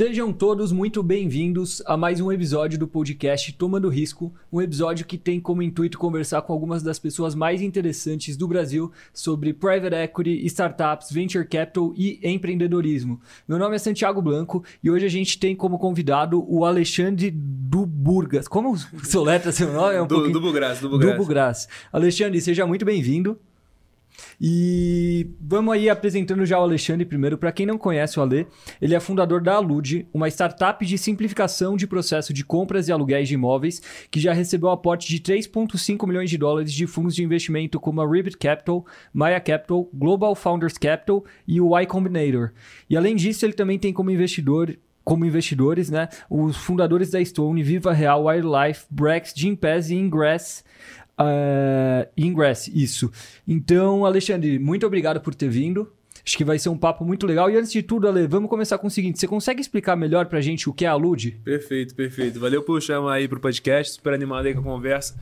Sejam todos muito bem-vindos a mais um episódio do podcast Tomando Risco, um episódio que tem como intuito conversar com algumas das pessoas mais interessantes do Brasil sobre private equity, startups, venture capital e empreendedorismo. Meu nome é Santiago Blanco e hoje a gente tem como convidado o Alexandre Duburgas. Como soletra seu nome? É um Du, pouquinho... Dubugras, Dubugras. Dubugras. Alexandre, seja muito bem-vindo. E vamos aí apresentando já o Alexandre primeiro. Para quem não conhece o Ale, ele é fundador da Alude, uma startup de simplificação de processo de compras e aluguéis de imóveis, que já recebeu aporte de 3,5 milhões de dólares de fundos de investimento como a Ribbit Capital, Maya Capital, Global Founders Capital e o Y Combinator. E além disso, ele também tem como investidor como investidores, né, os fundadores da Stone, Viva Real, Wildlife, Brex, Gympass e Ingress. Uh, Ingress, isso. Então, Alexandre, muito obrigado por ter vindo. Acho que vai ser um papo muito legal. E antes de tudo, Ale, vamos começar com o seguinte: você consegue explicar melhor pra gente o que é a Lude? Perfeito, perfeito. Valeu por chamar aí pro podcast, super animado aí com a conversa.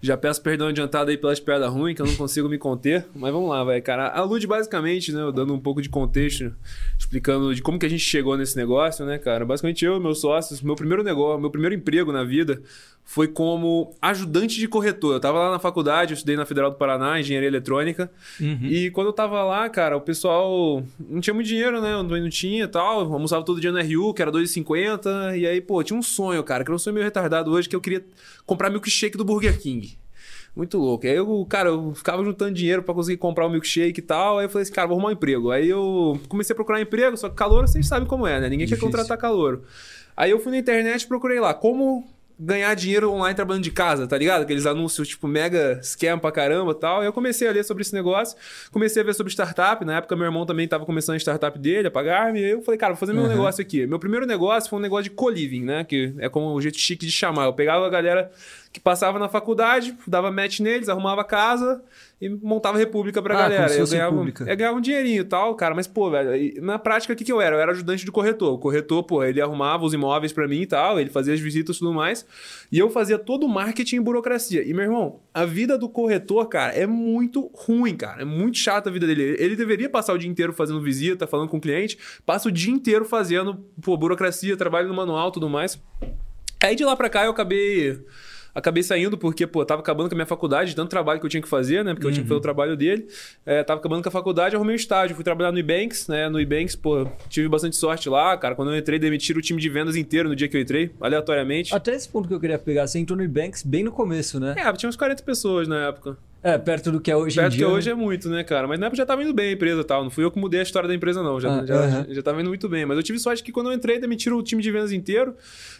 Já peço perdão adiantado aí pelas piadas ruins, que eu não consigo me conter. Mas vamos lá, vai, cara. A Lud, basicamente, né, dando um pouco de contexto, explicando de como que a gente chegou nesse negócio, né, cara? Basicamente, eu e meus sócios, meu primeiro negócio, meu primeiro emprego na vida foi como ajudante de corretor. Eu tava lá na faculdade, eu estudei na Federal do Paraná, engenharia eletrônica. Uhum. E quando eu tava lá, cara, o pessoal não tinha muito dinheiro, né? Eu não tinha e tal. Eu almoçava todo dia no RU, que era 2,50. E aí, pô, tinha um sonho, cara, que era um sonho meio retardado hoje, que eu queria comprar milkshake do Burger King. Muito louco. Aí eu, cara, eu ficava juntando dinheiro para conseguir comprar o um milkshake e tal. Aí eu falei assim, cara, vou arrumar um emprego. Aí eu comecei a procurar emprego, só que calor vocês sabem como é, né? Ninguém Difícil. quer contratar calor. Aí eu fui na internet e procurei lá como ganhar dinheiro online trabalhando de casa, tá ligado? Aqueles anúncios, tipo, mega scam pra caramba e tal. Aí eu comecei a ler sobre esse negócio, comecei a ver sobre startup. Na época, meu irmão também tava começando a startup dele, a pagar-me. Aí eu falei, cara, vou fazer meu Uhum. negócio aqui. Meu primeiro negócio foi um negócio de co-living, né? Que é como o jeito chique de chamar. Eu pegava a galera que passava na faculdade, dava match neles, arrumava casa e montava república pra Ah, galera. Eu ganhava, república. eu ganhava um dinheirinho e tal, cara. Mas, pô, velho, na prática, o que, que eu era? Eu era ajudante do corretor. O corretor, pô, ele arrumava os imóveis pra mim e tal, ele fazia as visitas e tudo mais. E eu fazia todo o marketing e burocracia. E, meu irmão, a vida do corretor, cara, é muito ruim, cara. É muito chata a vida dele. Ele deveria passar o dia inteiro fazendo visita, falando com o cliente, passa o dia inteiro fazendo, pô, burocracia, trabalho no manual e tudo mais. Aí de lá pra cá eu acabei acabei saindo porque, pô, tava acabando com a minha faculdade, de tanto trabalho que eu tinha que fazer, né? Porque eu tinha que fazer o trabalho dele. É, tava acabando com a faculdade, arrumei um estágio, fui trabalhar no Ebanks, né? No Ebanks, pô, tive bastante sorte lá, cara. Quando eu entrei, demitiram o time de vendas inteiro no dia que eu entrei, aleatoriamente. Até esse ponto que eu queria pegar, você entrou no Banks bem no começo, né? É, tinha uns 40 pessoas na época. É, perto do que é hoje Perto em dia. que hoje né? é muito, né, cara? Mas na época já tava indo bem a empresa e tal. Não fui eu que mudei a história da empresa, não. Já, Ah, já, aham. já tava indo muito bem. Mas eu tive sorte que quando eu entrei, demitiram o time de vendas inteiro.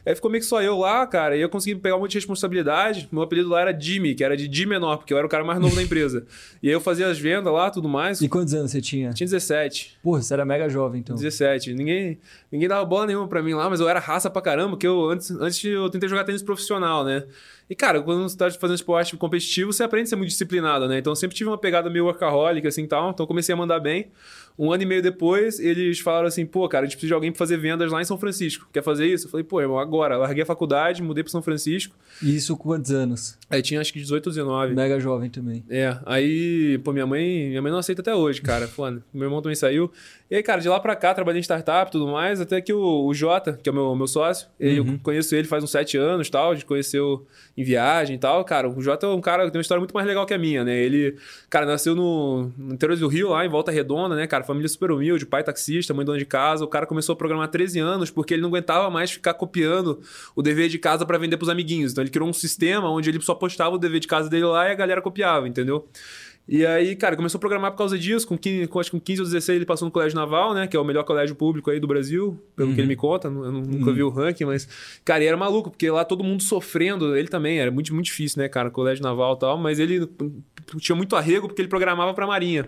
Aí ficou meio que só eu lá, cara. E eu consegui pegar um monte de responsabilidade. Meu apelido lá era Jimmy, que era de D menor, porque eu era o cara mais novo da empresa. E aí eu fazia as vendas lá, tudo mais. E quantos anos você tinha? Tinha 17. Porra, você era mega jovem, então. 17. Ninguém, ninguém dava bola nenhuma pra mim lá, mas eu era raça pra caramba, porque eu antes, antes eu tentei jogar tênis profissional, né? E, cara, quando você tá fazendo esporte competitivo, você aprende a ser muito disciplinado, né? Então eu sempre tive uma pegada meio workaholic, assim e tal. Então eu comecei a mandar bem. Um ano e meio depois, eles falaram assim: pô, cara, a gente precisa de alguém pra fazer vendas lá em São Francisco. Quer fazer isso? Eu falei, pô, irmão, agora. Larguei a faculdade, mudei pra São Francisco. E isso com quantos anos? Aí tinha acho que 18 ou 19. Mega jovem também. É, aí, pô, minha mãe, minha mãe não aceita até hoje, cara. Meu irmão também saiu. E aí, cara, de lá pra cá, trabalhei em startup e tudo mais, até que o, o Jota, que é o meu, meu sócio, ele, Uhum. eu conheço ele faz uns sete anos tal, a gente conheceu em viagem e tal. Cara, o Jota é um cara que tem uma história muito mais legal que a minha, né? Ele, cara, nasceu no, no interior do Rio, lá em Volta Redonda, né, cara? Família super humilde, pai taxista, mãe dona de casa. O cara começou a programar há 13 anos porque ele não aguentava mais ficar copiando o dever de casa pra vender pros amiguinhos. Então ele criou um sistema onde ele só postava o dever de casa dele lá e a galera copiava, entendeu? E aí, cara, começou a programar por causa disso. Com, 15, com acho que com 15 ou 16 ele passou no Colégio Naval, né? Que é o melhor colégio público aí do Brasil, pelo que ele me conta. Eu nu- nunca vi o ranking, mas... Cara, e era maluco, porque lá todo mundo sofrendo. Ele também, era muito, muito difícil, né, cara? Colégio Naval e tal. Mas ele tinha muito arrego porque ele programava pra Marinha.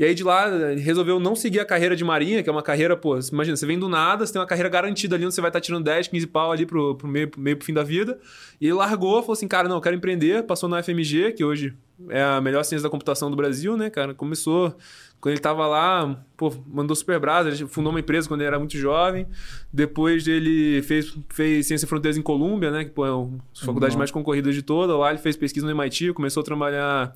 E aí de lá resolveu não seguir a carreira de marinha, que é uma carreira, pô, imagina, você vem do nada, você tem uma carreira garantida ali, onde você vai estar tirando 10, 15 pau ali pro, pro meio, meio pro fim da vida. E ele largou, falou assim, cara, não, eu quero empreender, passou na FMG, que hoje é a melhor ciência da computação do Brasil, né, cara? Começou, quando ele tava lá, pô, mandou super brasa, ele fundou uma empresa quando ele era muito jovem. Depois ele fez, fez Ciência e Fronteiras em Colômbia, né, que pô, é uma das faculdades Uhum. mais concorridas de toda. Lá ele fez pesquisa no MIT, começou a trabalhar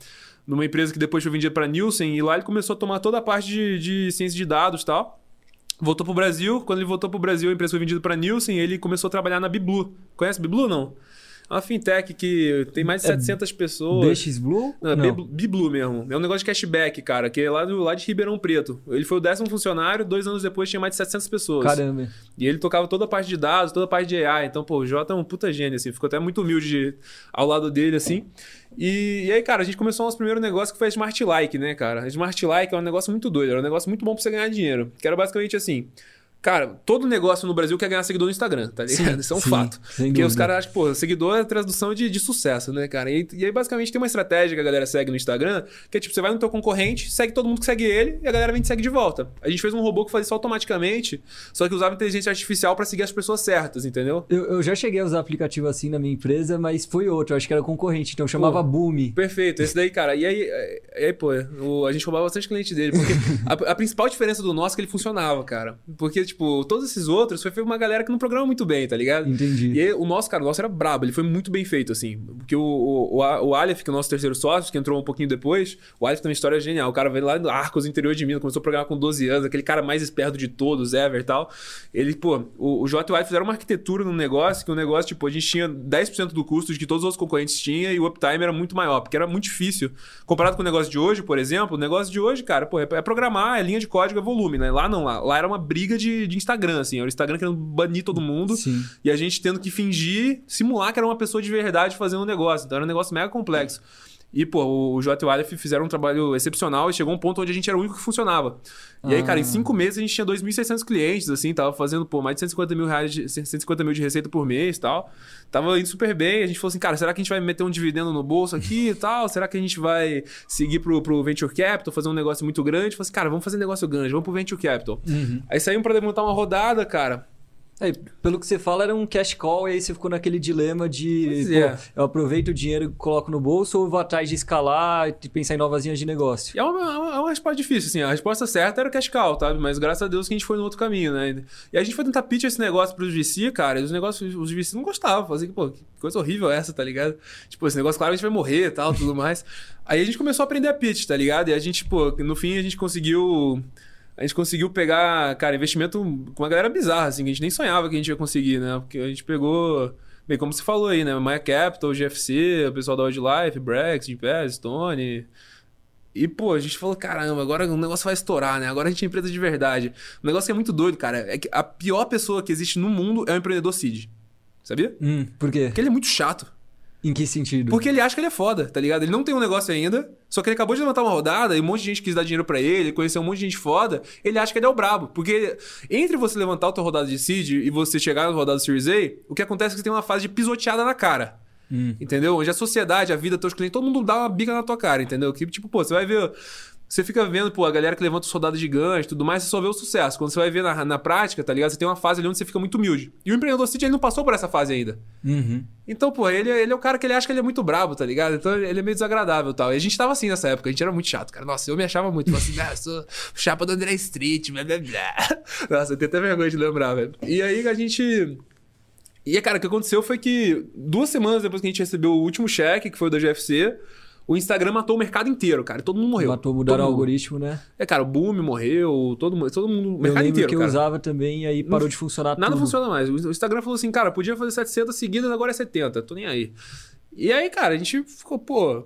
numa empresa que depois foi vendida para Nielsen, e lá ele começou a tomar toda a parte de, de ciência de dados e tal. voltou pro Brasil. Quando ele voltou pro Brasil, a empresa foi vendida pra Nielsen, ele começou a trabalhar na Biblu. Conhece Biblu, não? É uma fintech que tem mais de 700 pessoas. BX Blue? Não, é Biblu mesmo. É um negócio de cashback, cara, que é lá, do, lá de Ribeirão Preto. Ele foi o décimo funcionário, dois anos depois tinha mais de 700 pessoas. Caramba. E ele tocava toda a parte de dados, toda a parte de AI. Então, pô, o Jota é um puta gênio, assim. Ficou até muito humilde de- ao lado dele, assim. E, e aí, cara, a gente começou o nosso primeiro negócio que foi a Smart Like, né, cara? A Smart Like é um negócio muito doido. Era um negócio muito bom pra você ganhar dinheiro. Que era basicamente assim... Cara, todo negócio no Brasil quer ganhar seguidor no Instagram, tá ligado? Sim, Isso é um sim, fato. Porque os caras acham, pô, seguidor é tradução de, de sucesso, né, cara? E, e aí, basicamente, tem uma estratégia que a galera segue no Instagram, que é tipo, você vai no teu concorrente, segue todo mundo que segue ele, e a galera vem te segue de volta. A gente fez um robô que fazia isso automaticamente, só que usava inteligência artificial pra seguir as pessoas certas, entendeu? Eu, eu já cheguei a usar aplicativo assim na minha empresa, mas foi outro, eu acho que era concorrente, então chamava Pô. Boom. Perfeito, esse daí, cara. E aí, é- e aí pô, o- a gente roubava bastante cliente dele. Porque a, a principal diferença do nosso é que ele funcionava, cara. Porque, tipo, todos esses outros foi uma galera que não programa muito bem, tá ligado? Entendi. E aí, o nosso, cara, o nosso era brabo, ele foi muito bem feito, assim. Porque o, o, o, Aleph, que é o nosso terceiro sócio, que entrou um pouquinho depois, o Aleph tem uma história genial. O cara veio lá do Arcos, interior de Minas, começou a programar com 12 anos, aquele cara mais esperto de todos, ever e tal. Ele, pô, o, o J e o Aleph fizeram uma arquitetura no negócio, que o negócio, tipo, a gente tinha 10% do custo de que todos os outros concorrentes tinham e o uptime era muito maior, porque era muito difícil. Comparado com o negócio de hoje, por exemplo, o negócio de hoje, cara, pô, é, é programar, é linha de código, é volume, né? Lá não, lá, lá era uma briga de, de Instagram, assim. Era o Instagram querendo banir todo mundo. Sim. E a gente tendo que fingir, simular que era uma pessoa de verdade fazendo um negócio. Então era um negócio mega complexo. E, pô, o J e o Aleph fizeram um trabalho excepcional e chegou um ponto onde a gente era o único que funcionava. E aí, cara, em Ah. cinco meses a gente tinha 2.600 clientes, assim, tava fazendo, pô, mais de 150 mil reais, de, 150 mil de receita por mês e tal. Tava indo super bem. A gente falou assim, cara, será que a gente vai meter um dividendo no bolso aqui e tal? Será que a gente vai seguir pro, pro Venture Capital, fazer um negócio muito grande? Falei assim, cara, vamos fazer negócio grande, vamos pro Venture Capital. Uhum. Aí saímos pra montar uma rodada, cara. É, pelo que você fala, era um cash call, e aí você ficou naquele dilema de é. eu aproveito o dinheiro e coloco no bolso ou vou atrás de escalar e pensar em novas linhas de negócio. É uma, é uma- é uma resposta difícil, assim. A resposta certa era o cash cow, tá? Mas graças a Deus que a gente foi no outro caminho, né? E a gente foi tentar pitch esse negócio pros VC, cara, e os negócios, os VC não gostavam. Assim, pô, que coisa horrível essa, tá ligado? Tipo, esse negócio, claro, a gente vai morrer e tal, tudo mais. Aí a gente começou a aprender a pitch, tá ligado? E a gente, pô, no fim a gente conseguiu... A gente conseguiu pegar, cara, investimento com uma galera bizarra, assim, que a gente nem sonhava que a gente ia conseguir, né? Porque a gente pegou... Bem, como você falou aí, né? Maya Capital, GFC, o pessoal da Wildlife, Brex, Gimpass, Stone... E, pô, a gente falou, caramba, agora o negócio vai estourar, né? Agora a gente é empresa de verdade. Um negócio que é muito doido, cara, é que a pior pessoa que existe no mundo é o empreendedor seed. Sabia? Hum, por quê? Porque ele é muito chato. Em que sentido? Porque ele acha que ele é foda, tá ligado? Ele não tem um negócio ainda, só que ele acabou de levantar uma rodada e um monte de gente quis dar dinheiro pra ele, conheceu um monte de gente foda, ele acha que ele é o brabo. Porque entre você levantar a tua rodada de seed e você chegar na rodada do Series A, o que acontece é que você tem uma fase de pisoteada na cara. Hum. Entendeu? Onde a sociedade, a vida, teus clientes, todo mundo dá uma bica na tua cara, entendeu? Que tipo, pô, você vai ver. Você fica vendo, pô, a galera que levanta os soldados gigantes e tudo mais, você só vê o sucesso. Quando você vai ver na, na prática, tá ligado? Você tem uma fase ali onde você fica muito humilde. E o empreendedor City, ele não passou por essa fase ainda. Uhum. Então, pô, ele, ele é o cara que ele acha que ele é muito brabo, tá ligado? Então ele é meio desagradável e tal. E a gente tava assim nessa época, a gente era muito chato, cara. Nossa, eu me achava muito. Assim, ah, eu sou chapa do André Street, blá blá blá. Nossa, eu tenho até vergonha de lembrar, velho. E aí a gente. E, cara, o que aconteceu foi que duas semanas depois que a gente recebeu o último cheque, que foi o da GFC, o Instagram matou o mercado inteiro, cara. Todo mundo morreu. Matou, mudaram o algoritmo, né? É, cara, o Boom morreu, todo mundo, todo mundo, o eu mercado inteiro, que eu cara. usava também e aí parou de funcionar Nada tudo. funciona mais. O Instagram falou assim, cara, podia fazer 700 seguidas, agora é 70. Tô nem aí. E aí, cara, a gente ficou, pô.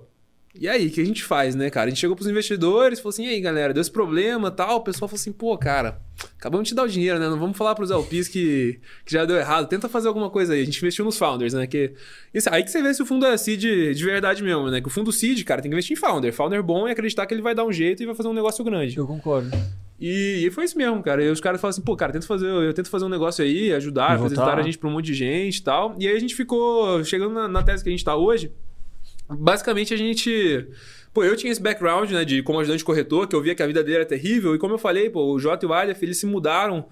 E aí, o que a gente faz, né, cara? A gente chegou pros investidores, falou assim, e aí, galera, deu esse problema tal. O pessoal falou assim, pô, cara, acabamos de te dar o dinheiro, né? Não vamos falar pros LPs que, que já deu errado. Tenta fazer alguma coisa aí. A gente investiu nos founders, né? Que, isso, aí que você vê se o fundo é seed de verdade mesmo, né? Que o fundo seed, cara, tem que investir em founder. Founder bom é acreditar que ele vai dar um jeito e vai fazer um negócio grande. Eu concordo. E, e foi isso mesmo, cara. E os caras falaram assim, pô, cara, tenta fazer, eu tento fazer um negócio aí, ajudar, apresentar a gente pra um monte de gente e tal. E aí a gente ficou, chegando na, na tese que a gente tá hoje, basicamente a gente. Pô, eu tinha esse background, né, de como ajudante corretor, que eu via que a vida dele era terrível. E como eu falei, pô, o Jota e o Aleph, eles se mudaram,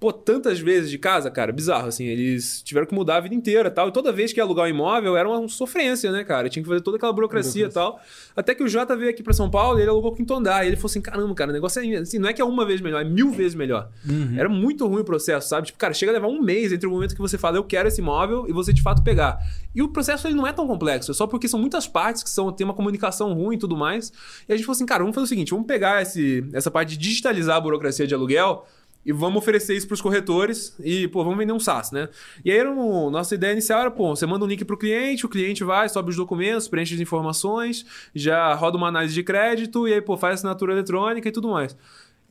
pô, tantas vezes de casa, cara, bizarro, assim. Eles tiveram que mudar a vida inteira e tal. E toda vez que ia alugar um imóvel era uma sofrência, né, cara? Tinha que fazer toda aquela burocracia e tal. Até que o Jota veio aqui pra São Paulo e ele alugou o quinto andar. E ele falou assim: caramba, cara, o negócio é. Assim, não é que é uma vez melhor, é mil vezes melhor. Uhum. Era muito ruim o processo, sabe? Tipo, cara, chega a levar um mês entre o momento que você fala, eu quero esse imóvel, e você de fato pegar. E o processo ele não é tão complexo, é só porque são muitas partes que são, tem uma comunicação ruim e tudo mais. E a gente falou assim, cara, vamos fazer o seguinte, vamos pegar esse, essa parte de digitalizar a burocracia de aluguel e vamos oferecer isso para os corretores e, pô, vamos vender um SaaS, né? E aí, era um, nossa ideia inicial era, pô, você manda um link para o cliente, o cliente vai, sobe os documentos, preenche as informações, já roda uma análise de crédito e aí, pô, faz assinatura eletrônica e tudo mais.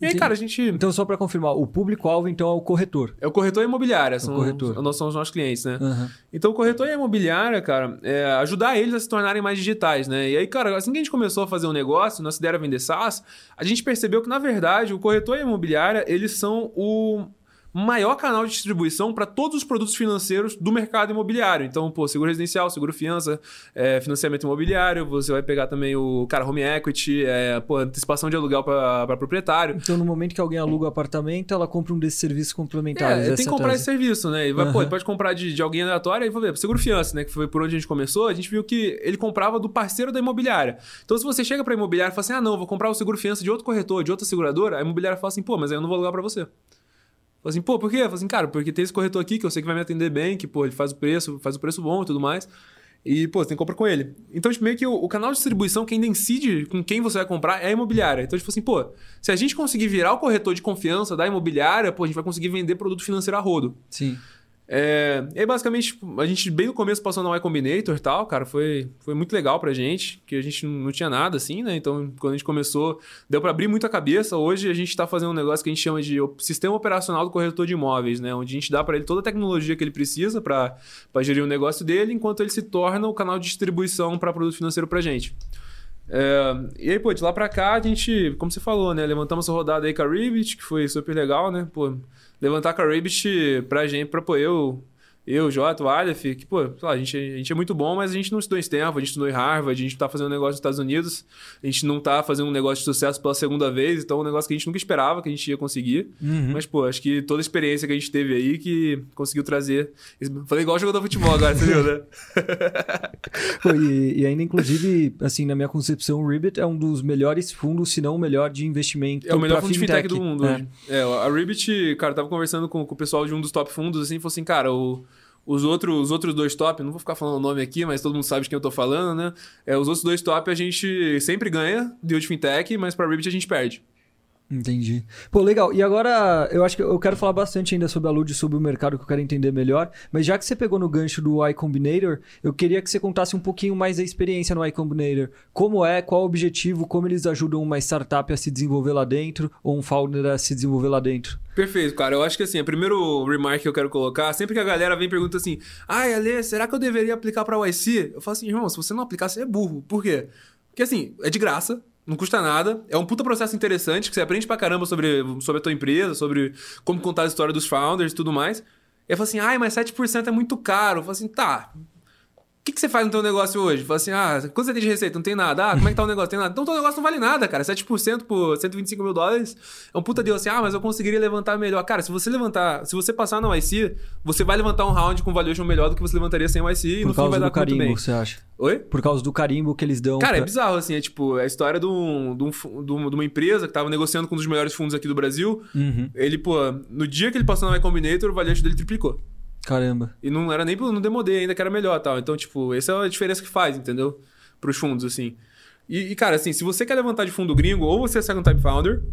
E aí, cara, a gente. Então, só para confirmar, o público-alvo, então, é o corretor. É o corretor imobiliário, são, o corretor. Nós os nossos clientes, né? Uhum. Então, o corretor e a imobiliária, cara, é ajudar eles a se tornarem mais digitais, né? E aí, cara, assim que a gente começou a fazer um negócio, nossa ideia era vender SaaS, a gente percebeu que, na verdade, o corretor e a imobiliária, eles são o maior canal de distribuição para todos os produtos financeiros do mercado imobiliário. Então, pô, seguro residencial, seguro fiança, é, financiamento imobiliário, você vai pegar também o cara home equity, é, pô, antecipação de aluguel para proprietário. Então, no momento que alguém aluga um apartamento, ela compra um desses serviços complementares. É, tem que comprar esse serviço, né? E vai, uhum. pô, pode comprar de, de alguém aleatório, aí vou ver, seguro fiança, né? Que foi por onde a gente começou, a gente viu que ele comprava do parceiro da imobiliária. Então, se você chega para a imobiliária e fala assim, ah, não, vou comprar o seguro fiança de outro corretor, de outra seguradora, a imobiliária fala assim, pô, mas aí eu não vou alugar para você. Falei assim, pô, por quê? Falei assim, cara, porque tem esse corretor aqui que eu sei que vai me atender bem, que, pô, ele faz o preço, faz o preço bom e tudo mais. E, pô, você tem que comprar com ele. Então, tipo, meio que o, o, canal de distribuição, quem decide com quem você vai comprar é a imobiliária. Então, tipo assim, pô, se a gente conseguir virar o corretor de confiança da imobiliária, pô, a gente vai conseguir vender produto financeiro a rodo. Sim. É, e basicamente, a gente bem no começo passou na Y Combinator e tal, cara, foi, foi muito legal pra gente, que a gente não tinha nada assim, né? Então, quando a gente começou, deu para abrir muito a cabeça. Hoje a gente tá fazendo um negócio que a gente chama de sistema operacional do corretor de imóveis, né? Onde a gente dá para ele toda a tecnologia que ele precisa para gerir o negócio dele, enquanto ele se torna o canal de distribuição para produto financeiro pra gente. É, e aí, pô, de lá pra cá, a gente, como você falou, né? Levantamos a rodada aí com a Ribbit, que foi super legal, né? Pô, levantar com a Rabbit pra gente, pra pô, eu eu, Jota, o Aleph, que, pô, lá, a, gente, a gente é muito bom, mas a gente não estudou em Stanford, a gente estudou em Harvard, a gente tá fazendo um negócio nos Estados Unidos, a gente não tá fazendo um negócio de sucesso pela segunda vez, então é um negócio que a gente nunca esperava que a gente ia conseguir. Uhum. Mas, pô, acho que toda a experiência que a gente teve aí que conseguiu trazer. Falei igual jogador de futebol agora, você viu, né? pô, e, e, ainda, inclusive, assim, na minha concepção, o Ribbit é um dos melhores fundos, se não o melhor de investimento. É o melhor fundo fintech. de fintech do mundo. É. é, a Ribbit, cara, tava conversando com, com o pessoal de um dos top fundos, assim, falou assim, cara, o. Os outros, os outros dois top, não vou ficar falando o nome aqui, mas todo mundo sabe de quem eu tô falando, né? É, os outros dois top a gente sempre ganha, de fintech, mas para Ribbit a gente perde. Entendi. Pô, legal. E agora, eu acho que eu quero falar bastante ainda sobre a Lud, sobre o mercado que eu quero entender melhor. Mas já que você pegou no gancho do Y Combinator, eu queria que você contasse um pouquinho mais da experiência no Y Combinator. Como é, qual o objetivo, como eles ajudam uma startup a se desenvolver lá dentro, ou um founder a se desenvolver lá dentro. Perfeito, cara. Eu acho que assim, o primeiro remark que eu quero colocar, sempre que a galera vem e pergunta assim: ai, Ale, será que eu deveria aplicar para YC? Eu falo assim, irmão, se você não aplicar, você é burro. Por quê? Porque assim, é de graça, não custa nada. É um puta processo interessante que você aprende pra caramba sobre, sobre a tua empresa, sobre como contar a história dos founders e tudo mais. E eu falo assim, ai, mas 7% é muito caro. Eu falo assim, tá, que, que você faz no teu negócio hoje? Fala assim, ah, quanto você tem de receita? Não tem nada. Ah, como é que tá o negócio? Tem nada. Então, teu negócio não vale nada, cara. 7% por 125 mil dólares é um puta deal assim, ah, mas eu conseguiria levantar melhor. Cara, se você levantar, se você passar no IC, você vai levantar um round com valuation melhor do que você levantaria sem o IC e no fim vai dar carimbo, muito bem. você acha? Oi? Por causa do carimbo que eles dão. Cara, pra... é bizarro, assim, é tipo, a história de, um, de, um, de uma empresa que tava negociando com um dos melhores fundos aqui do Brasil. Uhum. Ele, pô, no dia que ele passou no Y Combinator, o valuation dele triplicou. Caramba. E não era nem no Demodê ainda que era melhor tal. Então, tipo, essa é a diferença que faz, entendeu? Para os fundos, assim. E, e, cara, assim, se você quer levantar de fundo gringo, ou você é second type founder,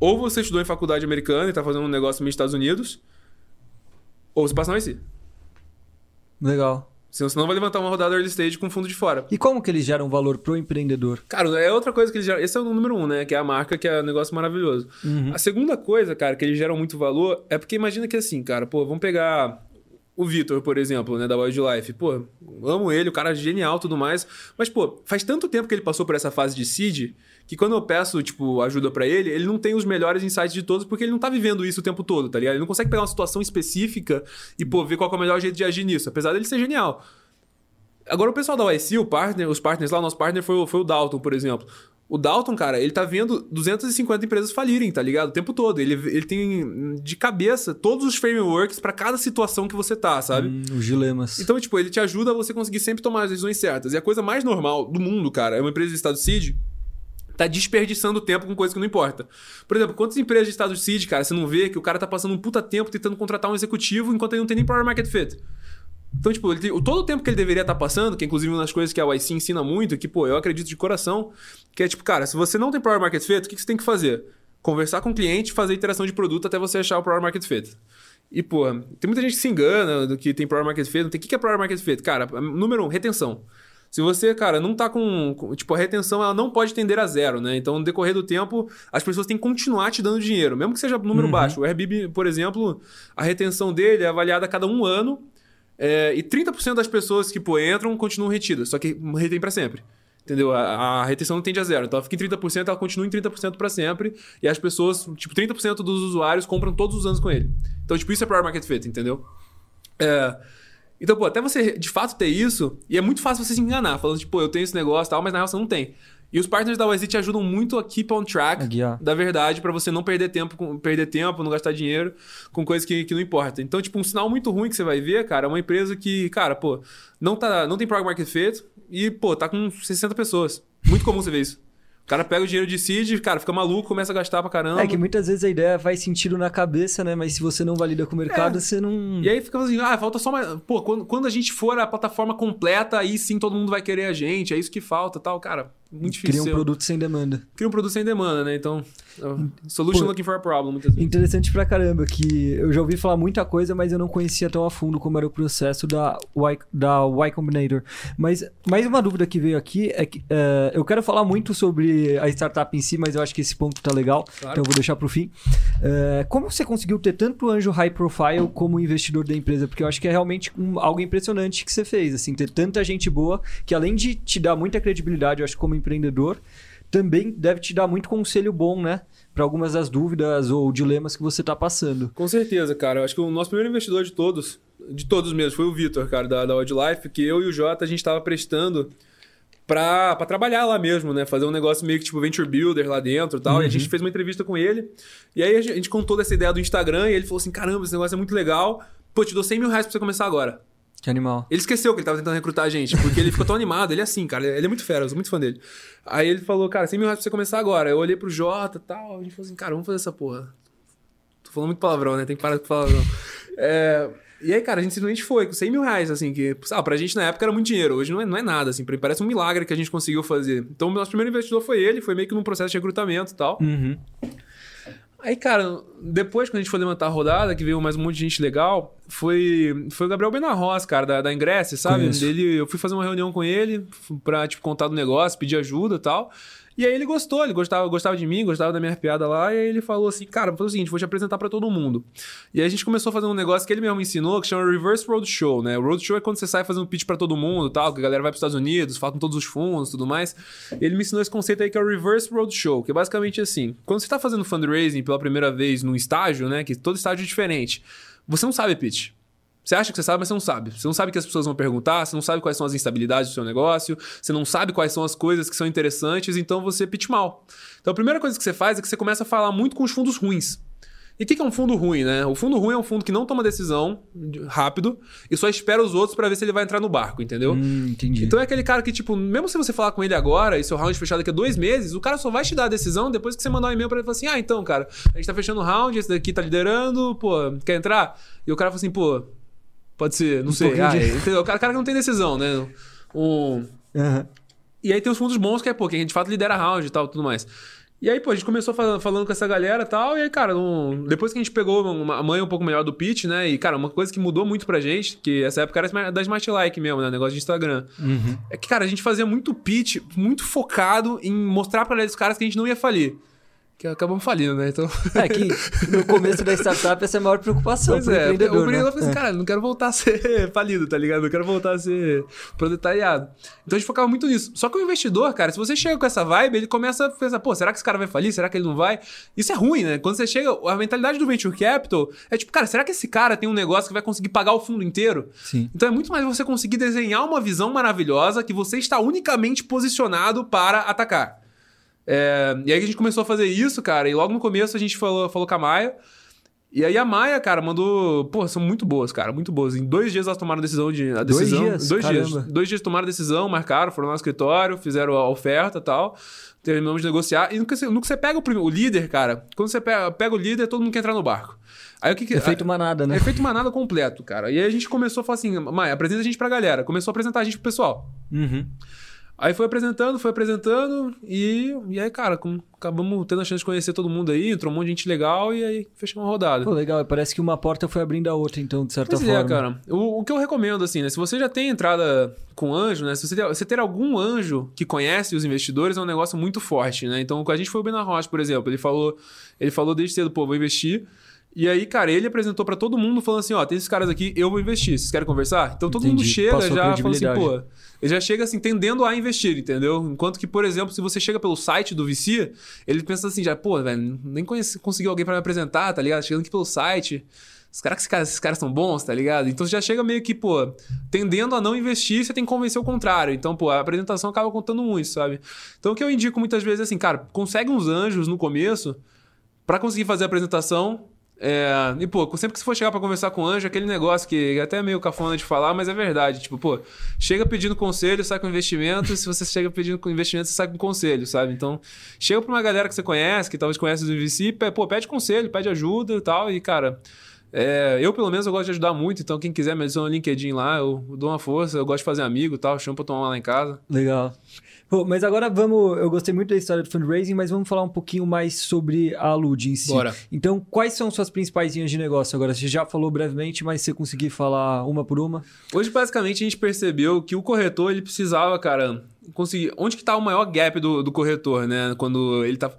ou você estudou em faculdade americana e tá fazendo um negócio nos Estados Unidos, ou você passa no IC. Legal. Senão você não vai levantar uma rodada early stage com fundo de fora. E como que eles geram valor pro empreendedor? Cara, é outra coisa que eles geram. Esse é o número um, né? Que é a marca, que é um negócio maravilhoso. Uhum. A segunda coisa, cara, que eles geram muito valor é porque imagina que assim, cara, pô, vamos pegar o Vitor, por exemplo, né, da Wildlife. Pô, amo ele, o cara é genial tudo mais. Mas, pô, faz tanto tempo que ele passou por essa fase de seed que quando eu peço, tipo, ajuda para ele, ele não tem os melhores insights de todos porque ele não tá vivendo isso o tempo todo, tá ligado? Ele não consegue pegar uma situação específica e, pô, ver qual é o melhor jeito de agir nisso, apesar dele ser genial. Agora, o pessoal da YC, o partner, os partners lá, o nosso partner foi, foi o Dalton, por exemplo. O Dalton, cara, ele tá vendo 250 empresas falirem, tá ligado? O tempo todo. Ele, ele tem de cabeça todos os frameworks para cada situação que você tá, sabe? Hum, os dilemas. Então, tipo, ele te ajuda a você conseguir sempre tomar as decisões certas. E a coisa mais normal do mundo, cara, é uma empresa de estado seed tá desperdiçando tempo com coisa que não importa. Por exemplo, quantas empresas de estado seed, cara, você não vê que o cara tá passando um puta tempo tentando contratar um executivo enquanto ele não tem nem product market fit? Então, tipo, ele, todo o tempo que ele deveria estar tá passando, que é inclusive uma das coisas que a YC ensina muito, que, pô, eu acredito de coração, que é tipo, cara, se você não tem Power Market Fit, o que, que você tem que fazer? conversar com o cliente, fazer iteração de produto até você achar o Product Market Fit. E, pô, tem muita gente que se engana do que tem Product Market Fit. Não tem... O que é Product Market Fit? Cara, número um, retenção. Se você, cara, não tá com, com, Tipo, a retenção ela não pode tender a zero, né? Então, no decorrer do tempo, as pessoas têm que continuar te dando dinheiro, mesmo que seja número uhum. baixo. O Airbnb, por exemplo, a retenção dele é avaliada a cada um ano. É, e 30% das pessoas que pô, entram continuam retidas, só que retém para sempre. Entendeu? A, a, retenção não tende a zero. Então ela fica em 30%, ela continua em 30% para sempre. E as pessoas, tipo, 30% dos usuários compram todos os anos com ele. Então, tipo, isso é Product Market Fit, entendeu? É. Então, pô, até você de fato ter isso, e é muito fácil você se enganar, falando, tipo, eu tenho esse negócio e tal, mas na real você não tem. E os partners da YZ te ajudam muito a keep on track da verdade para você não perder tempo, perder tempo, não gastar dinheiro com coisas que, que não importa. Então, tipo, um sinal muito ruim que você vai ver, cara, é uma empresa que, cara, pô, não, tá, não tem Product Market Fit e, pô, tá com 60 pessoas. Muito comum você ver isso. O cara pega o dinheiro de seed, cara, fica maluco, começa a gastar pra caramba. É que muitas vezes a ideia faz sentido na cabeça, né? Mas se você não valida com o mercado, é. você não. E aí fica assim, ah, falta só mais. Pô, quando, quando a gente for a plataforma completa, aí sim todo mundo vai querer a gente, é isso que falta tal. Cara, muito difícil. Cria um produto sem demanda. Cria um produto sem demanda, né? Então, solution Pô, looking for a problem, muitas vezes. Interessante pra caramba, que eu já ouvi falar muita coisa, mas eu não conhecia tão a fundo como era o processo da Y, da y Combinator. Mas mais uma dúvida que veio aqui é que uh, eu quero falar muito sobre a startup em si, mas eu acho que esse ponto tá legal, claro. então eu vou deixar pro fim. Uh, como você conseguiu ter tanto anjo high profile como investidor da empresa? Porque eu acho que é realmente um, algo impressionante que você fez, assim, ter tanta gente boa que além de te dar muita credibilidade, eu acho como empreendedor, também deve te dar muito conselho bom, né? Para algumas das dúvidas ou dilemas que você está passando. Com certeza, cara. Eu acho que o nosso primeiro investidor de todos, de todos mesmo, foi o Vitor, cara, da, da Wildlife, que eu e o Jota, a gente estava prestando para trabalhar lá mesmo, né? Fazer um negócio meio que tipo venture builder lá dentro e tal. Uhum. E a uhum. gente fez uma entrevista com ele. E aí a gente contou dessa ideia do Instagram e ele falou assim: caramba, esse negócio é muito legal. Pô, te dou 100 mil reais pra você começar agora. Que animal. Ele esqueceu que ele tava tentando recrutar a gente, porque ele ficou tão animado. Ele é assim, cara. Ele é muito fera, eu sou muito fã dele. Aí ele falou, cara, 100 mil reais pra você começar agora. Eu olhei pro Jota e tal. A gente falou assim, cara, vamos fazer essa porra. Tô falando muito palavrão, né? Tem que parar com palavrão. é... E aí, cara, a gente simplesmente foi com 100 mil reais, assim, que, ah, pra gente na época era muito dinheiro, hoje não é, não é nada, assim, parece um milagre que a gente conseguiu fazer. Então, o nosso primeiro investidor foi ele, foi meio que num processo de recrutamento e tal. Uhum. Aí, cara, depois, quando a gente foi levantar a rodada, que veio mais um monte de gente legal, foi, foi o Gabriel Benarroz, cara, da, da Ingress, sabe? Ele, eu fui fazer uma reunião com ele pra, tipo, contar do negócio, pedir ajuda e tal. E aí ele gostou, ele gostava, gostava de mim, gostava da minha piada lá, e aí ele falou assim, cara, fazer o seguinte, vou te apresentar para todo mundo. E aí a gente começou a fazer um negócio que ele mesmo ensinou, que chama Reverse Roadshow, né? O Roadshow é quando você sai fazendo pitch para todo mundo tal, que a galera vai pros Estados Unidos, faltam todos os fundos tudo mais. Ele me ensinou esse conceito aí que é o Reverse Roadshow, que é basicamente assim, quando você tá fazendo fundraising pela primeira vez num estágio, né, que todo estágio é diferente, você não sabe pitch. Você acha que você sabe, mas você não sabe. Você não sabe o que as pessoas vão perguntar, você não sabe quais são as instabilidades do seu negócio, você não sabe quais são as coisas que são interessantes, então você pitch mal. Então a primeira coisa que você faz é que você começa a falar muito com os fundos ruins. E o que, que é um fundo ruim, né? O fundo ruim é um fundo que não toma decisão rápido e só espera os outros para ver se ele vai entrar no barco, entendeu? Hum, entendi. Então é aquele cara que, tipo, mesmo se você falar com ele agora e seu round fechado daqui a dois meses, o cara só vai te dar a decisão depois que você mandar um e-mail para ele e falar assim: ah, então, cara, a gente tá fechando o round, esse daqui tá liderando, pô, quer entrar? E o cara fala assim, pô, Pode ser, não um sei. Ah, de... É, entendeu? O cara, cara que não tem decisão, né? Um... Uhum. E aí tem os fundos bons que é, pô, que a gente de fato lidera round e tal, tudo mais. E aí, pô, a gente começou falando com essa galera e tal, e aí, cara, um... depois que a gente pegou uma mãe um pouco melhor do pitch, né? E, cara, uma coisa que mudou muito pra gente, que essa época era da Smart Like mesmo, né? Negócio de Instagram. Uhum. É que, cara, a gente fazia muito pitch, muito focado em mostrar pra eles caras que a gente não ia falir que acabamos falindo, né? Então... É que no começo da startup essa é a maior preocupação pois é. O empreendedor né? falou assim, cara, não quero voltar a ser falido, tá ligado? Não quero voltar a ser proletariado. Então a gente focava muito nisso. Só que o investidor, cara, se você chega com essa vibe, ele começa a pensar, pô, será que esse cara vai falir? Será que ele não vai? Isso é ruim, né? Quando você chega, a mentalidade do venture capital é tipo, cara, será que esse cara tem um negócio que vai conseguir pagar o fundo inteiro? Sim. Então é muito mais você conseguir desenhar uma visão maravilhosa que você está unicamente posicionado para atacar. É, e aí a gente começou a fazer isso, cara, e logo no começo a gente falou, falou com a Maia. E aí a Maia, cara, mandou. Pô, são muito boas, cara, muito boas. Em dois dias elas tomaram a decisão de. A decisão, dois dias? Dois dias. Dois dias tomaram a decisão, marcaram, foram lá no escritório, fizeram a oferta e tal. Terminamos de negociar. E nunca você, nunca você pega o, o líder, cara, quando você pega, pega, o líder, todo mundo quer entrar no barco. Aí o que, que Efeito manada, né? Efeito manada completo, cara. E aí a gente começou a falar assim, Maia, apresenta a gente pra galera. Começou a apresentar a gente pro pessoal. Uhum. Aí foi apresentando, foi apresentando, e, e aí, cara, com, acabamos tendo a chance de conhecer todo mundo aí, entrou um monte de gente legal, e aí fechamos a rodada. Pô, legal, parece que uma porta foi abrindo a outra, então, de certa Pois forma. é, cara. O, o que eu recomendo, assim, né? Se você já tem entrada com anjo, né? Se você ter, você ter algum anjo que conhece os investidores é um negócio muito forte, né? Então, a gente foi o Benar Rocha, por exemplo. Ele falou, ele falou desde cedo, pô, vou investir. E aí, cara, ele apresentou pra todo mundo falando assim, ó, tem esses caras aqui, eu vou investir. Vocês querem conversar? Então todo mundo Entendi. chega Passou já falando assim, pô, ele já chega assim, tendendo a investir, entendeu? Enquanto que, por exemplo, se você chega pelo site do VC, ele pensa assim, já, pô, velho, nem conheci, conseguiu alguém pra me apresentar, tá ligado? Chegando aqui pelo site. Os caras, esses caras, esses caras são bons, tá ligado? Então você já chega meio que, pô, tendendo a não investir, você tem que convencer o contrário. Então, pô, a apresentação acaba contando muito, sabe? Então o que eu indico muitas vezes é assim, cara, consegue uns anjos no começo pra conseguir fazer a apresentação. É, e, pô, sempre que você for chegar pra conversar com o anjo, aquele negócio que é até meio cafona de falar, mas é verdade. Tipo, pô, chega pedindo conselho, sai com investimento. se você chega pedindo investimento, você sai com conselho, sabe? Então, chega pra uma galera que você conhece, que talvez conhece do VC, pô, pede conselho, pede ajuda e tal. E, cara, é, eu, pelo menos, eu gosto de ajudar muito. Então, quem quiser me adiciona no LinkedIn lá, eu dou uma força. Eu gosto de fazer amigo e tal, chamo pra tomar lá em casa. Legal. Pô, mas agora vamos. Eu gostei muito da história do fundraising, mas vamos falar um pouquinho mais sobre a Lud em si. Bora. Então, quais são suas principais linhas de negócio agora? Você já falou brevemente, mas se você conseguir falar uma por uma? Hoje, basicamente, a gente percebeu que o corretor ele precisava, cara, conseguir. Onde que tá o maior gap do, do corretor, né? Quando ele tá.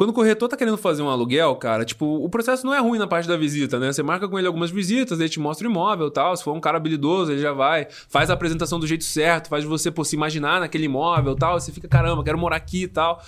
Quando o corretor tá querendo fazer um aluguel, cara, tipo, o processo não é ruim na parte da visita, né? Você marca com ele algumas visitas, ele te mostra o imóvel e tal. Se for um cara habilidoso, ele já vai, faz a apresentação do jeito certo, faz você pô, se imaginar naquele imóvel e tal. Você fica, caramba, quero morar aqui e tal.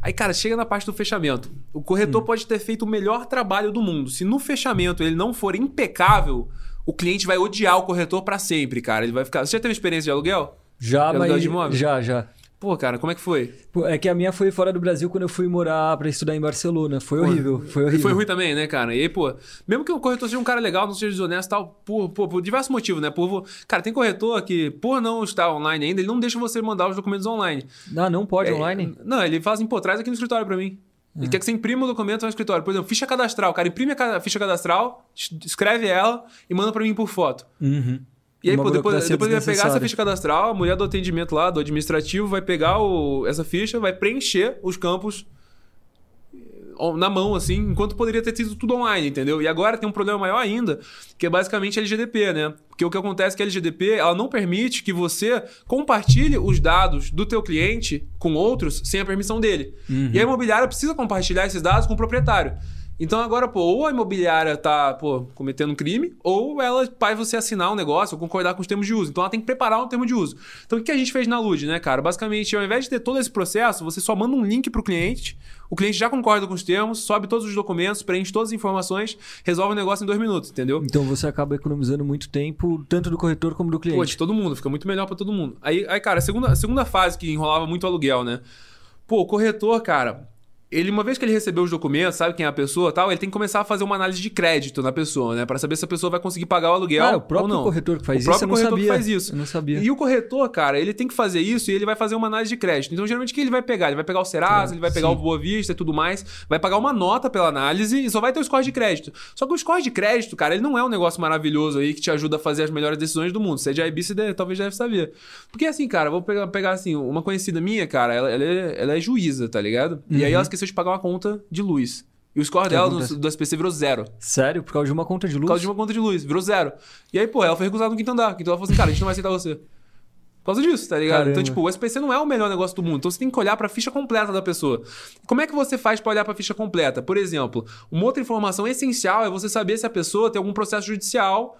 Aí, cara, chega na parte do fechamento. O corretor pode ter feito o melhor trabalho do mundo. Se no fechamento ele não for impecável, o cliente vai odiar o corretor pra sempre, cara. Ele vai ficar. Você já teve experiência de aluguel? Já, aluguel mas. de imóvel? Já, já. Pô, cara, como é que foi? Pô, É que a minha foi fora do Brasil quando eu fui morar pra estudar em Barcelona. Foi horrível. Foi horrível. foi ruim também, né, cara? E aí, pô, mesmo que o corretor seja um cara legal, não seja desonesto e tal, por, por, por diversos motivos, né? Por, cara, tem corretor que, por não estar online ainda, ele não deixa você mandar os documentos online. Ah, não pode É, online? Não, ele fala assim, pô, traz aqui no escritório pra mim. Ele quer que você imprima o documento no escritório. Por exemplo, ficha cadastral. Cara, imprime a ficha cadastral, es- escreve ela e manda pra mim por foto. Uhum. E aí, pô, depois, depois ele vai pegar essa ficha cadastral, a mulher do atendimento lá, do administrativo, vai pegar o- essa ficha, vai preencher os campos eh, na mão, assim, enquanto poderia ter sido tudo online, entendeu? E agora tem um problema maior ainda, que é basicamente a LGDP, né? Porque o que acontece é que a LGDP, ela não permite que você compartilhe os dados do teu cliente com outros sem a permissão dele. E a imobiliária precisa compartilhar esses dados com o proprietário. Então agora, pô, ou a imobiliária tá, pô, cometendo um crime, ou ela faz você assinar um negócio ou concordar com os termos de uso. Então ela tem que preparar um termo de uso. Então o que a gente fez na Lud, né, cara? Basicamente, ao invés de ter todo esse processo, você só manda um link pro cliente, o cliente já concorda com os termos, sobe todos os documentos, preenche todas as informações, resolve o negócio em dois minutos, entendeu? Então você acaba economizando muito tempo, tanto do corretor como do Pô, cliente. de todo mundo, fica muito melhor pra todo mundo. Aí, aí cara, a segunda, a segunda fase que enrolava muito o aluguel, né? Pô, o corretor, cara, ele, uma vez que ele recebeu os documentos, sabe quem é a pessoa e tal, ele tem que começar a fazer uma análise de crédito na pessoa, né? Pra saber se a pessoa vai conseguir pagar o aluguel Ah, o próprio corretor que faz o isso, próprio eu não corretor sabia. que faz isso. Eu não sabia. E o corretor, cara, ele tem que fazer isso e ele vai fazer uma análise de crédito. Então, geralmente, o que ele vai pegar? Ele vai pegar o Serasa, ele vai pegar sim. o Boa Vista e tudo mais, vai pagar uma nota pela análise e só vai ter o score de crédito. Só que o score de crédito, cara, ele não é um negócio maravilhoso aí que te ajuda a fazer as melhores decisões do mundo. Você é de IB, você deve- talvez deve saber. Porque assim, cara, vou pegar, pegar assim, uma conhecida minha, cara, ela, ela, é, ela é juíza, tá ligado? E aí ela esqueceu de pagar uma conta de luz. E o score. Que dela acontece? do SPC virou zero. Sério? Por causa de uma conta de luz? Por causa de uma conta de luz, virou zero. E aí, pô, ela foi recusada no quinto andar. Então ela falou assim, cara, a gente não vai aceitar você. Por causa disso, tá ligado? Caramba. Então, tipo, o SPC não é o melhor negócio do mundo. Então você tem que olhar pra ficha completa da pessoa. Como é que você faz pra olhar pra ficha completa? Por exemplo, uma outra informação essencial é você saber se a pessoa tem algum processo judicial.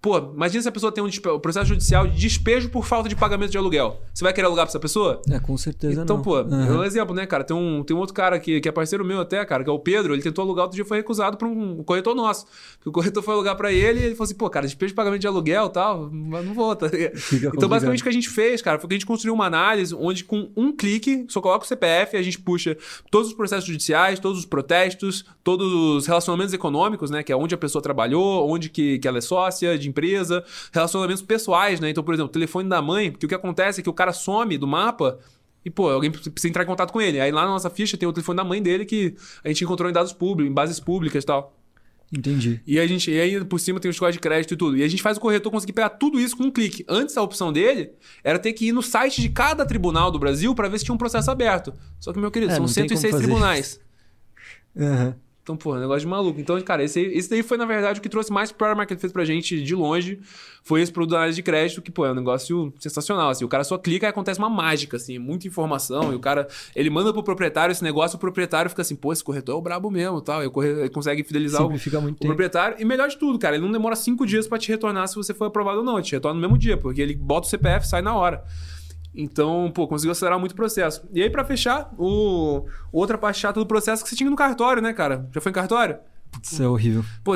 Pô, imagina se a pessoa tem um despe- processo judicial de despejo por falta de pagamento de aluguel. Você vai querer alugar pra essa pessoa? É, com certeza Então, não. pô, Aham. é um exemplo, né, cara? Tem um, tem um outro cara que, que é parceiro meu até, cara, que é o Pedro. Ele tentou alugar, outro dia foi recusado por um corretor nosso. Porque o corretor foi alugar pra ele e ele falou assim, pô, cara, despejo de pagamento de aluguel e tal, mas não vou, tá? Fica Então, complicado. basicamente, o que a gente fez, cara, foi que a gente construiu uma análise onde, com um clique, só coloca o CPF, a gente puxa todos os processos judiciais, todos os protestos, todos os relacionamentos econômicos, né? Que é onde a pessoa trabalhou, onde que, que ela é sócia de empresa, relacionamentos pessoais, né? Então, por exemplo, o telefone da mãe, porque o que acontece é que o cara some do mapa. E, pô, alguém precisa entrar em contato com ele. Aí lá na nossa ficha tem o telefone da mãe dele que a gente encontrou em dados públicos, em bases públicas e tal. Entendi. E a gente, e aí por cima tem os códigos de crédito e tudo. E a gente faz o corretor conseguir pegar tudo isso com um clique. Antes a opção dele era ter que ir no site de cada tribunal do Brasil para ver se tinha um processo aberto. Só que, meu querido, É, são não tem como 106 fazer tribunais. Aham. Então, pô, negócio de maluco. Então, cara, esse, esse daí foi, na verdade, o que trouxe mais para Market fez pra gente de longe. Foi esse produto da análise de crédito, que, pô, é um negócio sensacional. Assim, o cara só clica e acontece uma mágica, assim, muita informação. E o cara, ele manda pro proprietário esse negócio, o proprietário fica assim, pô, esse corretor é o brabo mesmo tal. E o corretor ele consegue fidelizar o, o proprietário. E melhor de tudo, cara, ele não demora cinco dias pra te retornar se você for aprovado ou não. Ele te retorna no mesmo dia, porque ele bota o CPF e sai na hora. Então, pô, conseguiu acelerar muito o processo. E aí, pra fechar, o... outra parte chata do processo é que você tinha no cartório, né, cara? Já foi em cartório? Isso é horrível. Pô,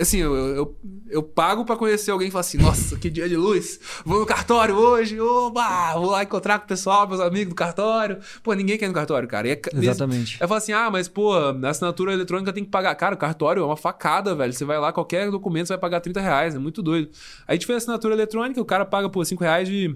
assim, eu, eu, eu pago pra conhecer alguém que fala assim, nossa, que dia de luz, vou no cartório hoje, oba, vou lá encontrar com o pessoal, meus amigos do cartório. Pô, ninguém quer ir no cartório, cara. E é, ca- Exatamente. eu falo assim, ah, mas pô, a assinatura eletrônica tem que pagar. Cara, o cartório é uma facada, velho. Você vai lá, qualquer documento você vai pagar 30 reais, é muito doido. Aí a gente fez a assinatura eletrônica, o cara paga, pô, 5 reais de.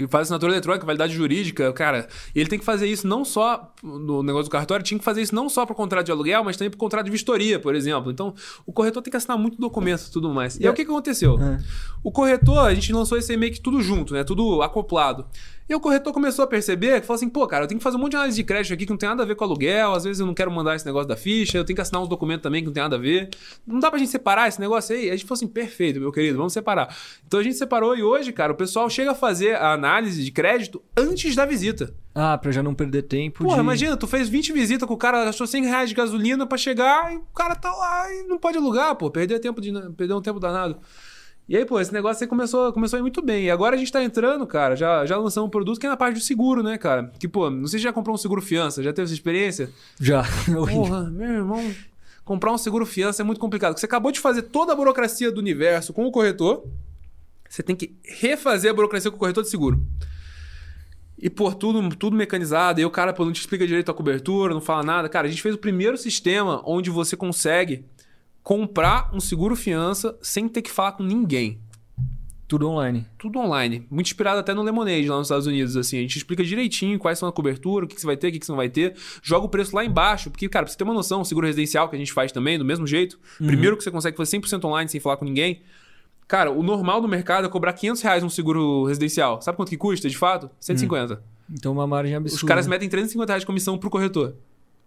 Ele faz assinatura eletrônica, validade jurídica, cara. Ele tem que fazer isso não só no negócio do cartório, tinha que fazer isso não só para o contrato de aluguel, mas também para o contrato de vistoria, por exemplo. Então, o corretor tem que assinar muito documento e tudo mais. E aí, É. o que, que aconteceu? É. O corretor, a gente lançou esse e-mail tudo junto, né? Tudo acoplado. E o corretor começou a perceber que falou assim: pô, cara, eu tenho que fazer um monte de análise de crédito aqui que não tem nada a ver com aluguel. Às vezes eu não quero mandar esse negócio da ficha, eu tenho que assinar uns documentos também que não tem nada a ver. Não dá pra gente separar esse negócio aí? A gente falou assim: perfeito, meu querido, vamos separar. Então a gente separou e hoje, cara, o pessoal chega a fazer a análise de crédito antes da visita. Ah, pra já não perder tempo. Porra, de... imagina, tu fez 20 visitas com o cara, gastou 100 reais de gasolina pra chegar e o cara tá lá e não pode alugar, pô. Perdeu tempo de, perdeu um tempo danado. E aí, pô, esse negócio aí começou, começou a ir muito bem. E agora a gente tá entrando, cara, já, já lançamos um produto que é na parte do seguro, né, cara? Que, pô, não sei se já comprou um seguro fiança, já teve essa experiência? Já. Porra, meu irmão, comprar um seguro fiança é muito complicado. Porque você acabou de fazer toda a burocracia do universo com o corretor, você tem que refazer a burocracia com o corretor de seguro. E, pô, tudo, tudo mecanizado. E o cara, pô, não te explica direito a cobertura, não fala nada. Cara, a gente fez o primeiro sistema onde você consegue comprar um seguro fiança sem ter que falar com ninguém. Tudo online. Tudo online. Muito inspirado até no Lemonade lá nos Estados Unidos, assim. A gente explica direitinho quais são a cobertura, o que, que você vai ter, o que, que você não vai ter. Joga o preço lá embaixo. Porque, cara, pra você ter uma noção, o seguro residencial que a gente faz também, do mesmo jeito. Primeiro que você consegue fazer 100% online sem falar com ninguém. Cara, o normal do mercado é cobrar 500 reais um seguro residencial. Sabe quanto que custa, de fato? 150. Então uma margem absurda. Os caras metem 350 reais de comissão pro corretor.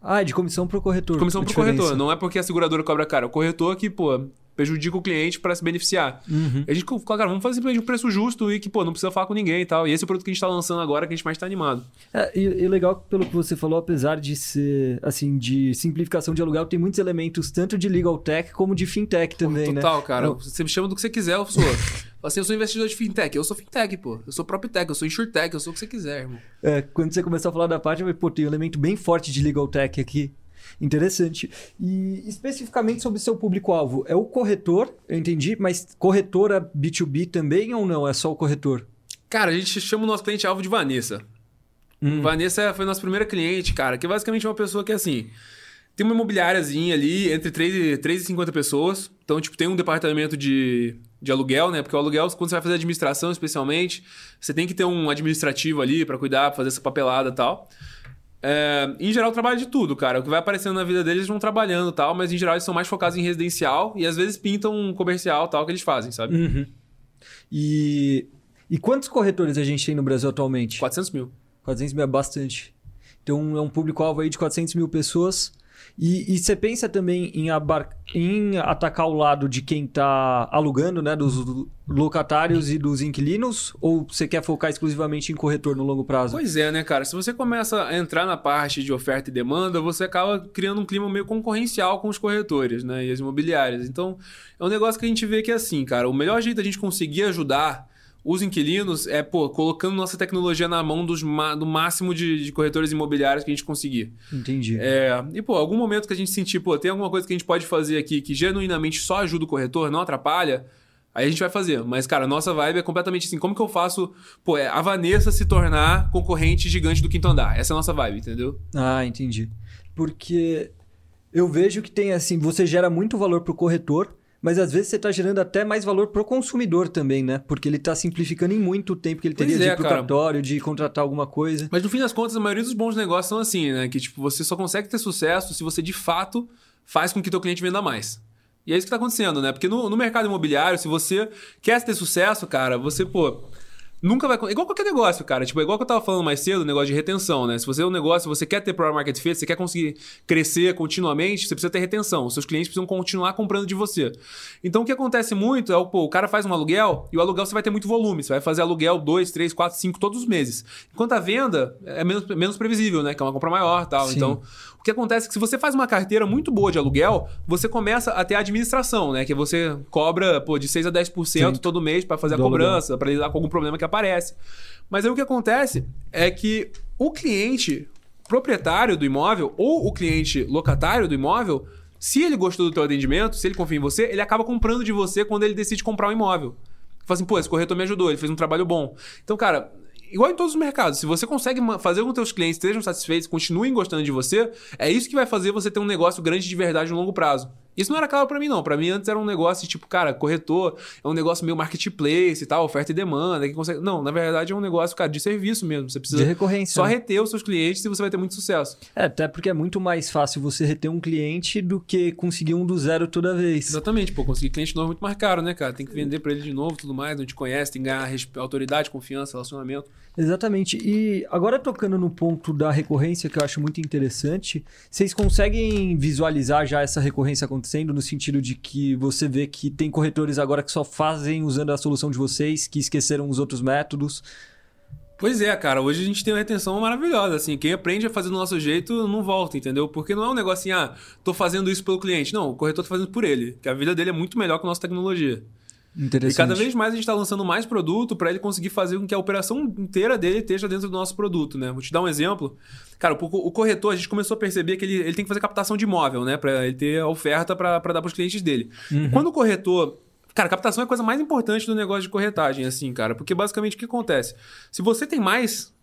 Ah, de comissão pro corretor. Comissão a pro diferença. corretor. Não é porque a seguradora cobra cara. É o corretor que, pô, prejudica o cliente para se beneficiar. Uhum. A gente falou, cara, vamos fazer simplesmente um preço justo e que, pô, não precisa falar com ninguém e tal. E esse é o produto que a gente tá lançando agora que a gente mais tá animado. É, e, e legal pelo que você falou, apesar de ser, assim, de simplificação de aluguel, tem muitos elementos tanto de legal tech como de fintech também, né? Total, cara. Não. Você me chama do que você quiser, eu sou. Assim, eu sou investidor de fintech. Eu sou fintech, pô. Eu sou PropTech, eu sou insurtech, eu sou o que você quiser, irmão. É, quando você começou a falar da parte, eu falei, pô, tem um elemento bem forte de legal tech aqui. Interessante. E especificamente sobre seu público-alvo, é o corretor, eu entendi, mas corretora B2B também ou não? É só o corretor? Cara, a gente chama o nosso cliente alvo de Vanessa. Hum. Vanessa foi nossa primeira cliente, cara, que é basicamente uma pessoa que, assim, tem uma imobiliáriazinha ali entre 3 e, 3 e 50 pessoas. Então, tipo, tem um departamento de, de aluguel, né? Porque o aluguel, quando você vai fazer administração, especialmente, você tem que ter um administrativo ali pra cuidar, pra fazer essa papelada e tal. É, em geral, trabalha de tudo, cara. O que vai aparecendo na vida deles, eles vão trabalhando e tal, mas em geral eles são mais focados em residencial e às vezes pintam um comercial tal que eles fazem, sabe? Uhum. E, e quantos corretores a gente tem no Brasil atualmente? 400 mil. 400 mil é bastante. Então é um público-alvo aí de 400 mil pessoas. E, você pensa também em, abar... em atacar o lado de quem está alugando, né? Dos locatários e dos inquilinos? Ou você quer focar exclusivamente em corretor no longo prazo? Pois é, né, cara? Se você começa a entrar na parte de oferta e demanda, você acaba criando um clima meio concorrencial com os corretores, né? E as imobiliárias. Então, é um negócio que a gente vê que é assim, cara. O melhor jeito da gente conseguir ajudar os inquilinos é, pô, colocando nossa tecnologia na mão dos do máximo de, de corretores imobiliários que a gente conseguir. Entendi. É, e, pô, algum momento que a gente sentir, pô, tem alguma coisa que a gente pode fazer aqui que genuinamente só ajuda o corretor, não atrapalha, aí a gente vai fazer. Mas, cara, a nossa vibe é completamente assim, como que eu faço, pô, é a Vanessa se tornar concorrente gigante do quinto andar? Essa é a nossa vibe, entendeu? Ah, entendi. Porque eu vejo que tem assim, você gera muito valor pro corretor, mas às vezes você está gerando até mais valor pro consumidor também, né? Porque ele está simplificando em muito o tempo que ele teria Pois de é, ir cara. cartório, de contratar alguma coisa. Mas no fim das contas, a maioria dos bons negócios são assim, né? Que, tipo, você só consegue ter sucesso se você de fato faz com que teu cliente venda mais. E é isso que está acontecendo, né? Porque no, no mercado imobiliário, se você quer ter sucesso, cara, você, pô, nunca vai. Igual qualquer negócio, cara. Tipo, igual que eu tava falando mais cedo, o negócio de retenção, né? Se você é um negócio, você quer ter product market fit, você quer conseguir crescer continuamente, você precisa ter retenção. Os seus clientes precisam continuar comprando de você. Então, o que acontece muito é o, pô, o cara faz um aluguel e o aluguel você vai ter muito volume. Você vai fazer aluguel 2, 3, 4, 5 todos os meses. Enquanto a venda é menos, menos previsível, né? Que é uma compra maior tal. Sim. Então, o que acontece é que se você faz uma carteira muito boa de aluguel, você começa a ter a administração, né? Que você cobra pô, de 6 a 10% Sim. todo mês para fazer Do a cobrança, para lidar com algum problema que aparece. Mas aí o que acontece é que o cliente proprietário do imóvel ou o cliente locatário do imóvel, se ele gostou do teu atendimento, se ele confia em você, ele acaba comprando de você quando ele decide comprar um imóvel. Fala assim, pô, esse corretor me ajudou, ele fez um trabalho bom. Então, cara, igual em todos os mercados, se você consegue fazer com que seus clientes estejam satisfeitos, continuem gostando de você, é isso que vai fazer você ter um negócio grande de verdade no longo prazo. Isso não era claro para mim, não. Para mim, antes era um negócio tipo, cara, corretor é um negócio meio marketplace e tal, oferta e demanda. Que consegue... Não, na verdade é um negócio, cara, de serviço mesmo. Você precisa de recorrência, só né? reter os seus clientes e você vai ter muito sucesso. É, até porque é muito mais fácil você reter um cliente do que conseguir um do zero toda vez. Exatamente, pô, conseguir cliente novo é muito mais caro, né, cara? Tem que vender para ele de novo tudo mais, não te conhece, tem que ganhar autoridade, confiança, relacionamento. Exatamente. E agora tocando no ponto da recorrência, que eu acho muito interessante, vocês conseguem visualizar já essa recorrência acontecendo no sentido de que você vê que tem corretores agora que só fazem usando a solução de vocês, que esqueceram os outros métodos? Pois é, cara, hoje a gente tem uma retenção maravilhosa, assim, quem aprende a fazer do nosso jeito não volta, entendeu? Porque não é um negócio assim, ah, tô fazendo isso pelo cliente. Não, o corretor tá fazendo por ele, que a vida dele é muito melhor que a nossa tecnologia. E cada vez mais a gente está lançando mais produto para ele conseguir fazer com que a operação inteira dele esteja dentro do nosso produto, né? Vou te dar um exemplo. Cara, o corretor, a gente começou a perceber que ele, ele tem que fazer captação de imóvel, né? Para ele ter a oferta para dar para os clientes dele. Uhum. Quando o corretor Cara, captação é a coisa mais importante do negócio de corretagem, assim, cara. Porque basicamente o que acontece? Se você tem mais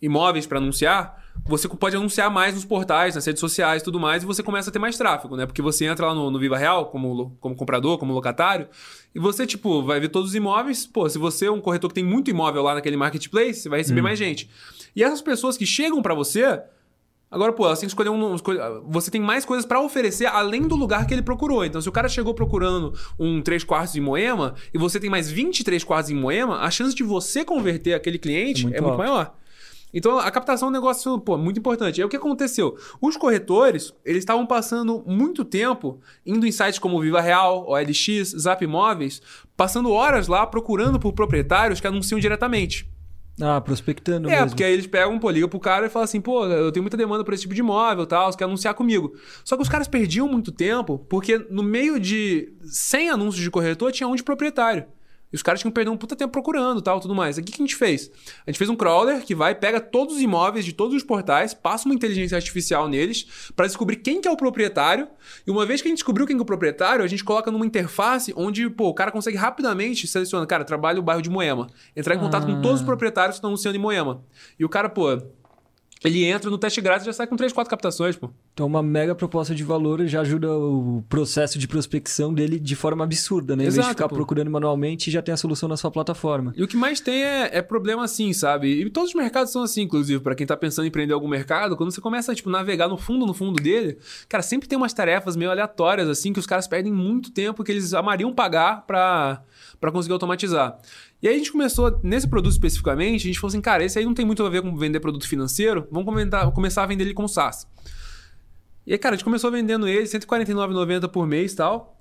imóveis para anunciar, você pode anunciar mais nos portais, nas redes sociais e tudo mais, e você começa a ter mais tráfego, né? Porque você entra lá no, no Viva Real como, como comprador, como locatário, e você, tipo, vai ver todos os imóveis. Pô, se você é um corretor que tem muito imóvel lá naquele marketplace, você vai receber hum. mais gente. E essas pessoas que chegam para você, Agora, pô, elas têm que escolher um. Você tem mais coisas para oferecer além do lugar que ele procurou. Então, se o cara chegou procurando um 3 quartos em Moema e você tem mais 23 quartos em Moema, a chance de você converter aquele cliente é muito, é muito maior. Então, a captação é um negócio pô, muito importante. E aí, o que aconteceu? Os corretores, eles estavam passando muito tempo indo em sites como Viva Real, OLX, Zap Imóveis, passando horas lá procurando por proprietários que anunciam diretamente. Ah, prospectando. É, mesmo. porque aí eles pegam, pô, liga pro cara e falam assim, pô, eu tenho muita demanda por esse tipo de imóvel e tal, você quer anunciar comigo. Só que os caras perdiam muito tempo, porque no meio de 100 anúncios de corretor tinha um de proprietário. E os caras tinham que perder um puta tempo procurando tal, tudo mais. O que, que a gente fez? A gente fez um crawler que vai, pega todos os imóveis de todos os portais, passa uma inteligência artificial neles para descobrir quem que é o proprietário. E uma vez que a gente descobriu quem que é o proprietário, a gente coloca numa interface onde, pô, o cara consegue rapidamente selecionar, cara, trabalho no bairro de Moema. Entrar em contato ah. com todos os proprietários que estão anunciando em Moema. E o cara, pô, ele entra no teste grátis e já sai com 3, 4 captações, pô. Então, uma mega proposta de valor já ajuda o processo de prospecção dele de forma absurda, né? Exato, em vez de ficar pô. procurando manualmente, já tem a solução na sua plataforma. E o que mais tem é, é problema assim, sabe? E todos os mercados são assim, inclusive, para quem tá pensando em empreender algum mercado, quando você começa a tipo, navegar no fundo, no fundo dele, cara, sempre tem umas tarefas meio aleatórias, assim, que os caras perdem muito tempo que eles amariam pagar para conseguir automatizar. E aí a gente começou, nesse produto especificamente, a gente falou assim, cara, esse aí não tem muito a ver com vender produto financeiro, vamos comentar, começar a vender ele com SaaS. E aí, cara, a gente começou vendendo ele, R$ 149,90 por mês e tal.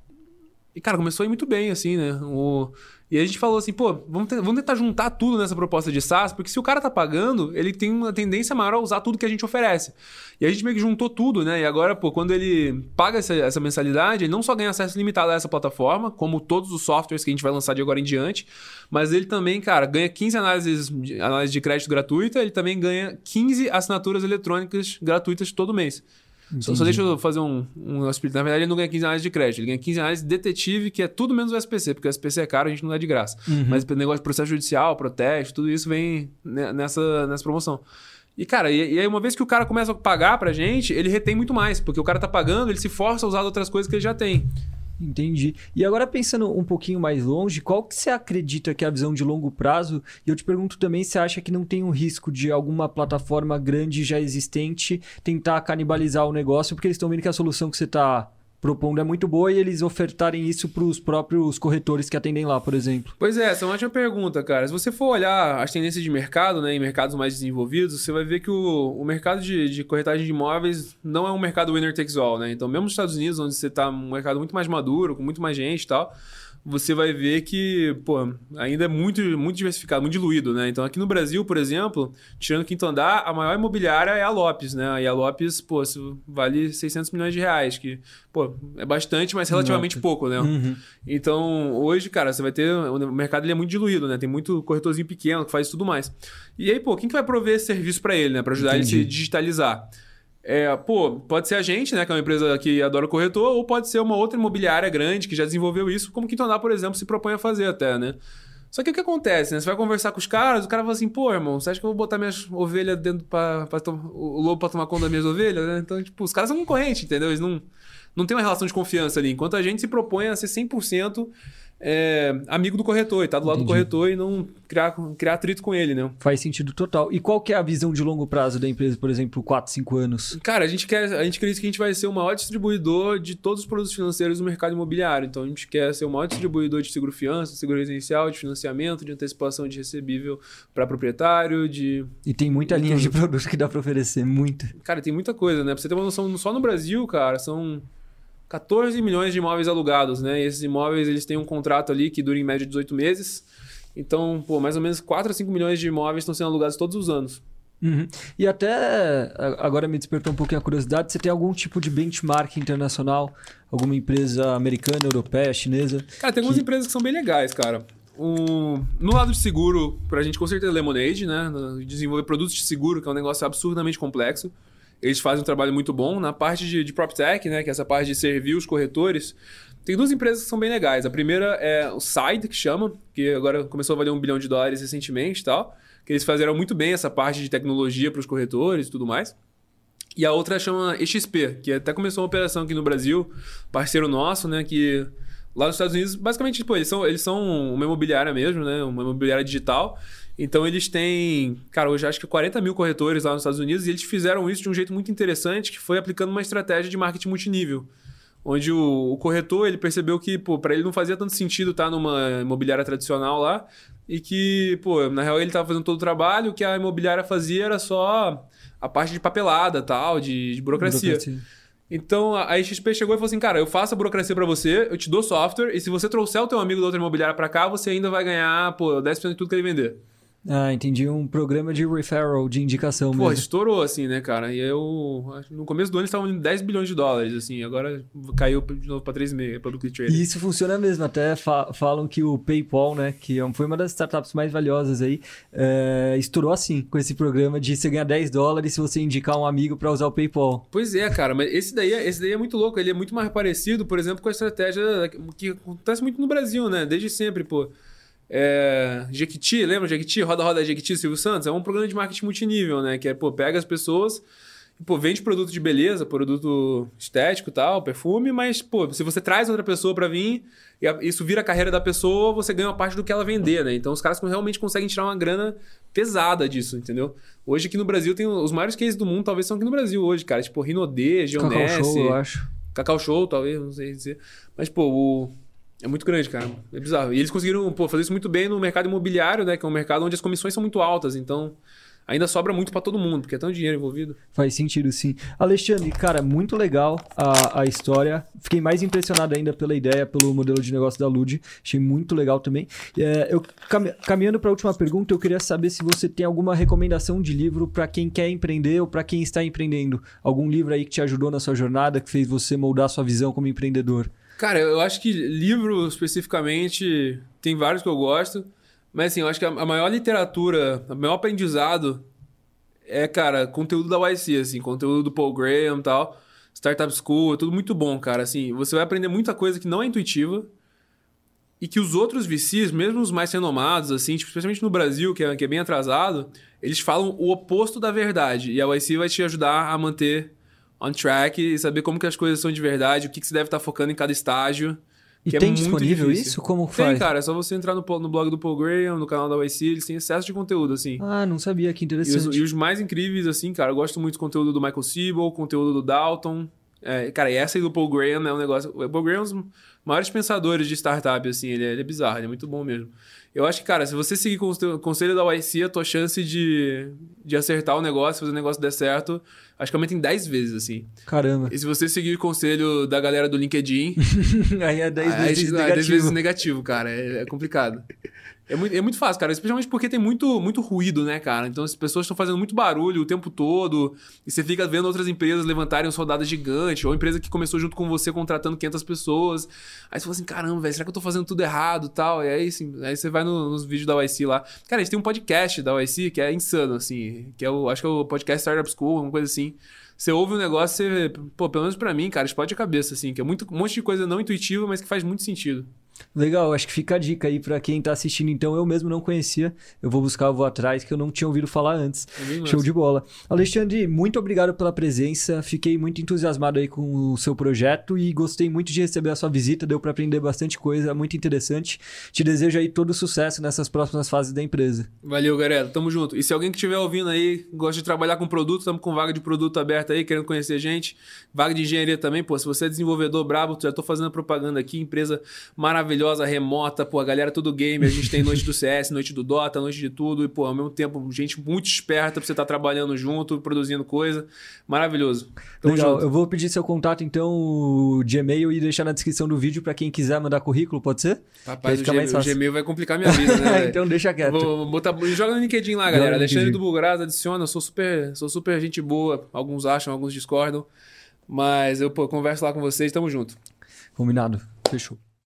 E, cara, começou a ir muito bem, assim, né? O... E a gente falou assim, pô, vamos, vamos tentar juntar tudo nessa proposta de SaaS, porque se o cara tá pagando, ele tem uma tendência maior a usar tudo que a gente oferece. E a gente meio que juntou tudo, né? E agora, pô, quando ele paga essa, essa mensalidade, ele não só ganha acesso limitado a essa plataforma, como todos os softwares que a gente vai lançar de agora em diante, mas ele também, cara, ganha 15 análises, análise de crédito gratuita, ele também ganha 15 assinaturas eletrônicas gratuitas todo mês. Só, só, deixa eu fazer um, um Na verdade, ele não ganha 15 reais de crédito, ele ganha 15 reais de detetive, que é tudo menos o SPC, porque o SPC é caro, a gente não dá de graça. Uhum. Mas o negócio de processo judicial, protesto, tudo isso vem nessa, nessa promoção. E, cara, e, e, aí uma vez que o cara começa a pagar pra gente, ele retém muito mais, porque o cara tá pagando, ele se força a usar outras coisas que ele já tem. Entendi. E agora pensando um pouquinho mais longe, qual que você acredita que é a visão de longo prazo? E eu te pergunto também se acha que não tem um risco de alguma plataforma grande já existente tentar canibalizar o negócio, porque eles estão vendo que a solução que você está propondo é muito boa e eles ofertarem isso para os próprios corretores que atendem lá, por exemplo. Pois é, essa é uma ótima pergunta, cara. Se você for olhar as tendências de mercado, né, em mercados mais desenvolvidos, você vai ver que o, o mercado de, de corretagem de imóveis não é um mercado winner takes all, né? Então, mesmo nos Estados Unidos, onde você está um mercado muito mais maduro, com muito mais gente e tal, você vai ver que, pô, ainda é muito, muito diversificado, muito diluído, né? Então, aqui no Brasil, por exemplo, tirando o quinto andar, a maior imobiliária é a Lopes, né? E a Lopes, pô, vale 600 milhões de reais, que, pô, é bastante, mas relativamente pouco, né? Uhum. Então, hoje, cara, você vai ter... O mercado ele é muito diluído, né? Tem muito corretorzinho pequeno que faz tudo mais. E aí, pô, quem que vai prover esse serviço para ele, né? Para ajudar Entendi. ele a se digitalizar? É, pô, pode ser a gente, né, que é uma empresa que adora corretor, ou pode ser uma outra imobiliária grande que já desenvolveu isso, como Quinto Andar, por exemplo, se propõe a fazer até, né? Só que o que acontece, né? Você vai conversar com os caras, o cara fala assim, pô, irmão, você acha que eu vou botar minhas ovelhas dentro pra o lobo pra tomar conta das minhas ovelhas, né? Então, tipo, os caras são concorrentes, entendeu? Eles não, não tem uma relação de confiança ali. Enquanto a gente se propõe a ser 100% é, amigo do corretor e tá do lado Entendi. do corretor e não criar, criar atrito com ele, né? Faz sentido total. E qual que é a visão de longo prazo da empresa, por exemplo, 4, 5 anos? Cara, a gente quer, a gente acredita que a gente vai ser o maior distribuidor de todos os produtos financeiros do mercado imobiliário. Então a gente quer ser o maior distribuidor de seguro fiança, de seguro residencial, de financiamento, de antecipação de recebível para proprietário, de E tem muita linha de produtos que dá para oferecer, muita. Cara, tem muita coisa, né? Pra você ter uma noção, só no Brasil, cara, são 14 milhões de imóveis alugados, né? E esses imóveis eles têm um contrato ali que dura em média 18 meses. Então, pô, mais ou menos 4 a 5 milhões de imóveis estão sendo alugados todos os anos. Uhum. E até agora me despertou um pouquinho a curiosidade: você tem algum tipo de benchmark internacional? Alguma empresa americana, europeia, chinesa? Cara, tem algumas empresas que são bem legais, cara. Um, no lado de seguro, pra gente com certeza Lemonade, né? Desenvolver produtos de seguro, que é um negócio absurdamente complexo. Eles fazem um trabalho muito bom. Na parte de, de PropTech, né, que é essa parte de servir os corretores, tem duas empresas que são bem legais. A primeira é o Side, que chama, que agora começou a valer um bilhão de dólares recentemente e tal. Que eles fizeram muito bem essa parte de tecnologia para os corretores e tudo mais. E a outra chama XP, que até começou uma operação aqui no Brasil, parceiro nosso, né? Que lá nos Estados Unidos, basicamente, tipo, eles são, eles são uma imobiliária mesmo, né? Uma imobiliária digital. Então eles têm, cara, hoje acho que 40 mil corretores lá nos Estados Unidos e eles fizeram isso de um jeito muito interessante, que foi aplicando uma estratégia de marketing multinível. Onde o, o corretor ele percebeu que, pô, para ele não fazia tanto sentido estar numa imobiliária tradicional lá e que, pô, na real ele estava fazendo todo o trabalho, o que a imobiliária fazia era só a parte de papelada, tal, de, de burocracia. burocracia. Então a XP chegou e falou assim: "Cara, eu faço a burocracia para você, eu te dou software e se você trouxer o teu amigo da outra imobiliária para cá, você ainda vai ganhar, pô, 10% de tudo que ele vender". Ah, entendi. Um programa de referral, de indicação Pô, mesmo. estourou, assim, né, cara? E eu... No começo do ano eles estavam em 10 bilhões de dólares, assim. Agora caiu de novo para 3,5, Public Trading. E isso funciona mesmo. Até fa falam que o PayPal, né, que é foi uma das startups mais valiosas aí, é, estourou assim, com esse programa de você ganhar 10 dólares se você indicar um amigo para usar o PayPal. Pois é, cara. Mas esse daí, é, esse daí é muito louco. Ele é muito mais parecido, por exemplo, com a estratégia que acontece muito no Brasil, né? Desde sempre, pô. É, Jequiti, lembra Jequiti? Roda Roda Jequiti, Silvio Santos? É um programa de marketing multinível, né? Que é, pô, pega as pessoas e, pô, vende produto de beleza, produto estético tal, perfume, mas, pô, se você traz outra pessoa para vir e isso vira a carreira da pessoa, você ganha uma parte do que ela vender, né? Então os caras realmente conseguem tirar uma grana pesada disso, entendeu? Hoje aqui no Brasil tem os maiores cases do mundo, talvez são aqui no Brasil hoje, cara. Tipo, Rinodê, Geonesse... Cacau Show, eu acho. Cacau Show, talvez, não sei dizer. Mas, pô, o é muito grande, cara. É bizarro. E eles conseguiram pô, fazer isso muito bem no mercado imobiliário, né? Que é um mercado onde as comissões são muito altas. Então, ainda sobra muito para todo mundo, porque é tão dinheiro envolvido. Faz sentido, sim. Alexandre, cara, muito legal a, a história. Fiquei mais impressionado ainda pela ideia, pelo modelo de negócio da Lud. Achei muito legal também. É, eu Caminhando para a última pergunta, eu queria saber se você tem alguma recomendação de livro para quem quer empreender ou para quem está empreendendo. Algum livro aí que te ajudou na sua jornada, que fez você moldar sua visão como empreendedor. Cara, eu acho que livro especificamente tem vários que eu gosto, mas assim, eu acho que a maior literatura, o maior aprendizado é, cara, conteúdo da YC, assim, conteúdo do Paul Graham e tal, Startup School, é tudo muito bom, cara. Assim, você vai aprender muita coisa que não é intuitiva e que os outros VCs, mesmo os mais renomados, assim, tipo, especialmente no Brasil, que é, que é bem atrasado, eles falam o oposto da verdade. E a YC vai te ajudar a manter on track e saber como que as coisas são de verdade, o que, que você deve estar focando em cada estágio. E é tem é disponível difícil. isso? Como faz? Tem, cara. É só você entrar no, no blog do Paul Graham, no canal da YC, eles têm excesso de conteúdo, assim. Ah, não sabia. Que interessante. E os, e os mais incríveis, assim, cara, eu gosto muito do conteúdo do Michael Siebel, conteúdo do Dalton. É, cara, e essa aí do Paul Graham é um negócio. O Paul Graham é um dos maiores pensadores de startup, assim, ele é, ele é bizarro, ele é muito bom mesmo. Eu acho que, cara, se você seguir o conselho da YC, a tua chance de, de acertar o negócio, fazer o negócio der certo, acho que aumenta em 10 vezes, assim. Caramba. E se você seguir o conselho da galera do LinkedIn. aí é 10 aí, vezes é negativo. 10 vezes negativo, cara. É, é complicado. É muito, é muito fácil, cara. Especialmente porque tem muito, muito ruído, né, cara? Então as pessoas estão fazendo muito barulho o tempo todo. E você fica vendo outras empresas levantarem os rodadas gigantes. Ou empresa que começou junto com você contratando 500 pessoas. Aí você fala assim: caramba, velho, será que eu tô fazendo tudo errado tal? E aí, assim, aí você vai no, nos vídeos da YC lá. Cara, a gente tem um podcast da YC que é insano, assim. Que é o, acho que é o podcast Startup School, uma coisa assim. Você ouve um negócio, você. Pô, pelo menos pra mim, cara, explode a cabeça, assim. Que é muito, um monte de coisa não intuitiva, mas que faz muito sentido. Legal, acho que fica a dica aí para quem tá assistindo. Então, eu mesmo não conhecia. Eu vou buscar, eu vou atrás, que eu não tinha ouvido falar antes. É Show de bola. Alexandre, muito obrigado pela presença. Fiquei muito entusiasmado aí com o seu projeto e gostei muito de receber a sua visita. Deu para aprender bastante coisa, muito interessante. Te desejo aí todo sucesso nessas próximas fases da empresa. Valeu, galera. Tamo junto. E se alguém que estiver ouvindo aí, gosta de trabalhar com produto, estamos com vaga de produto aberta aí, querendo conhecer gente. Vaga de engenharia também, pô. Se você é desenvolvedor brabo, já tô fazendo propaganda aqui, empresa maravilhosa, remota remota, pô, a galera tudo game, a gente tem noite do CS, noite do Dota, noite de tudo, e, pô, ao mesmo tempo, gente muito esperta pra você estar tá trabalhando junto, produzindo coisa. Maravilhoso. Tamo Legal, junto. eu vou pedir seu contato, então, de e-mail e deixar na descrição do vídeo para quem quiser mandar currículo, pode ser? Rapaz, o, G, o Gmail vai complicar minha vida, né? então deixa quieto. Vou, botar, joga no LinkedIn lá, galera. Alexandre do Bulgraz, adiciona, eu sou super, sou super gente boa. Alguns acham, alguns discordam. Mas eu pô, converso lá com vocês, tamo junto. Combinado. Fechou.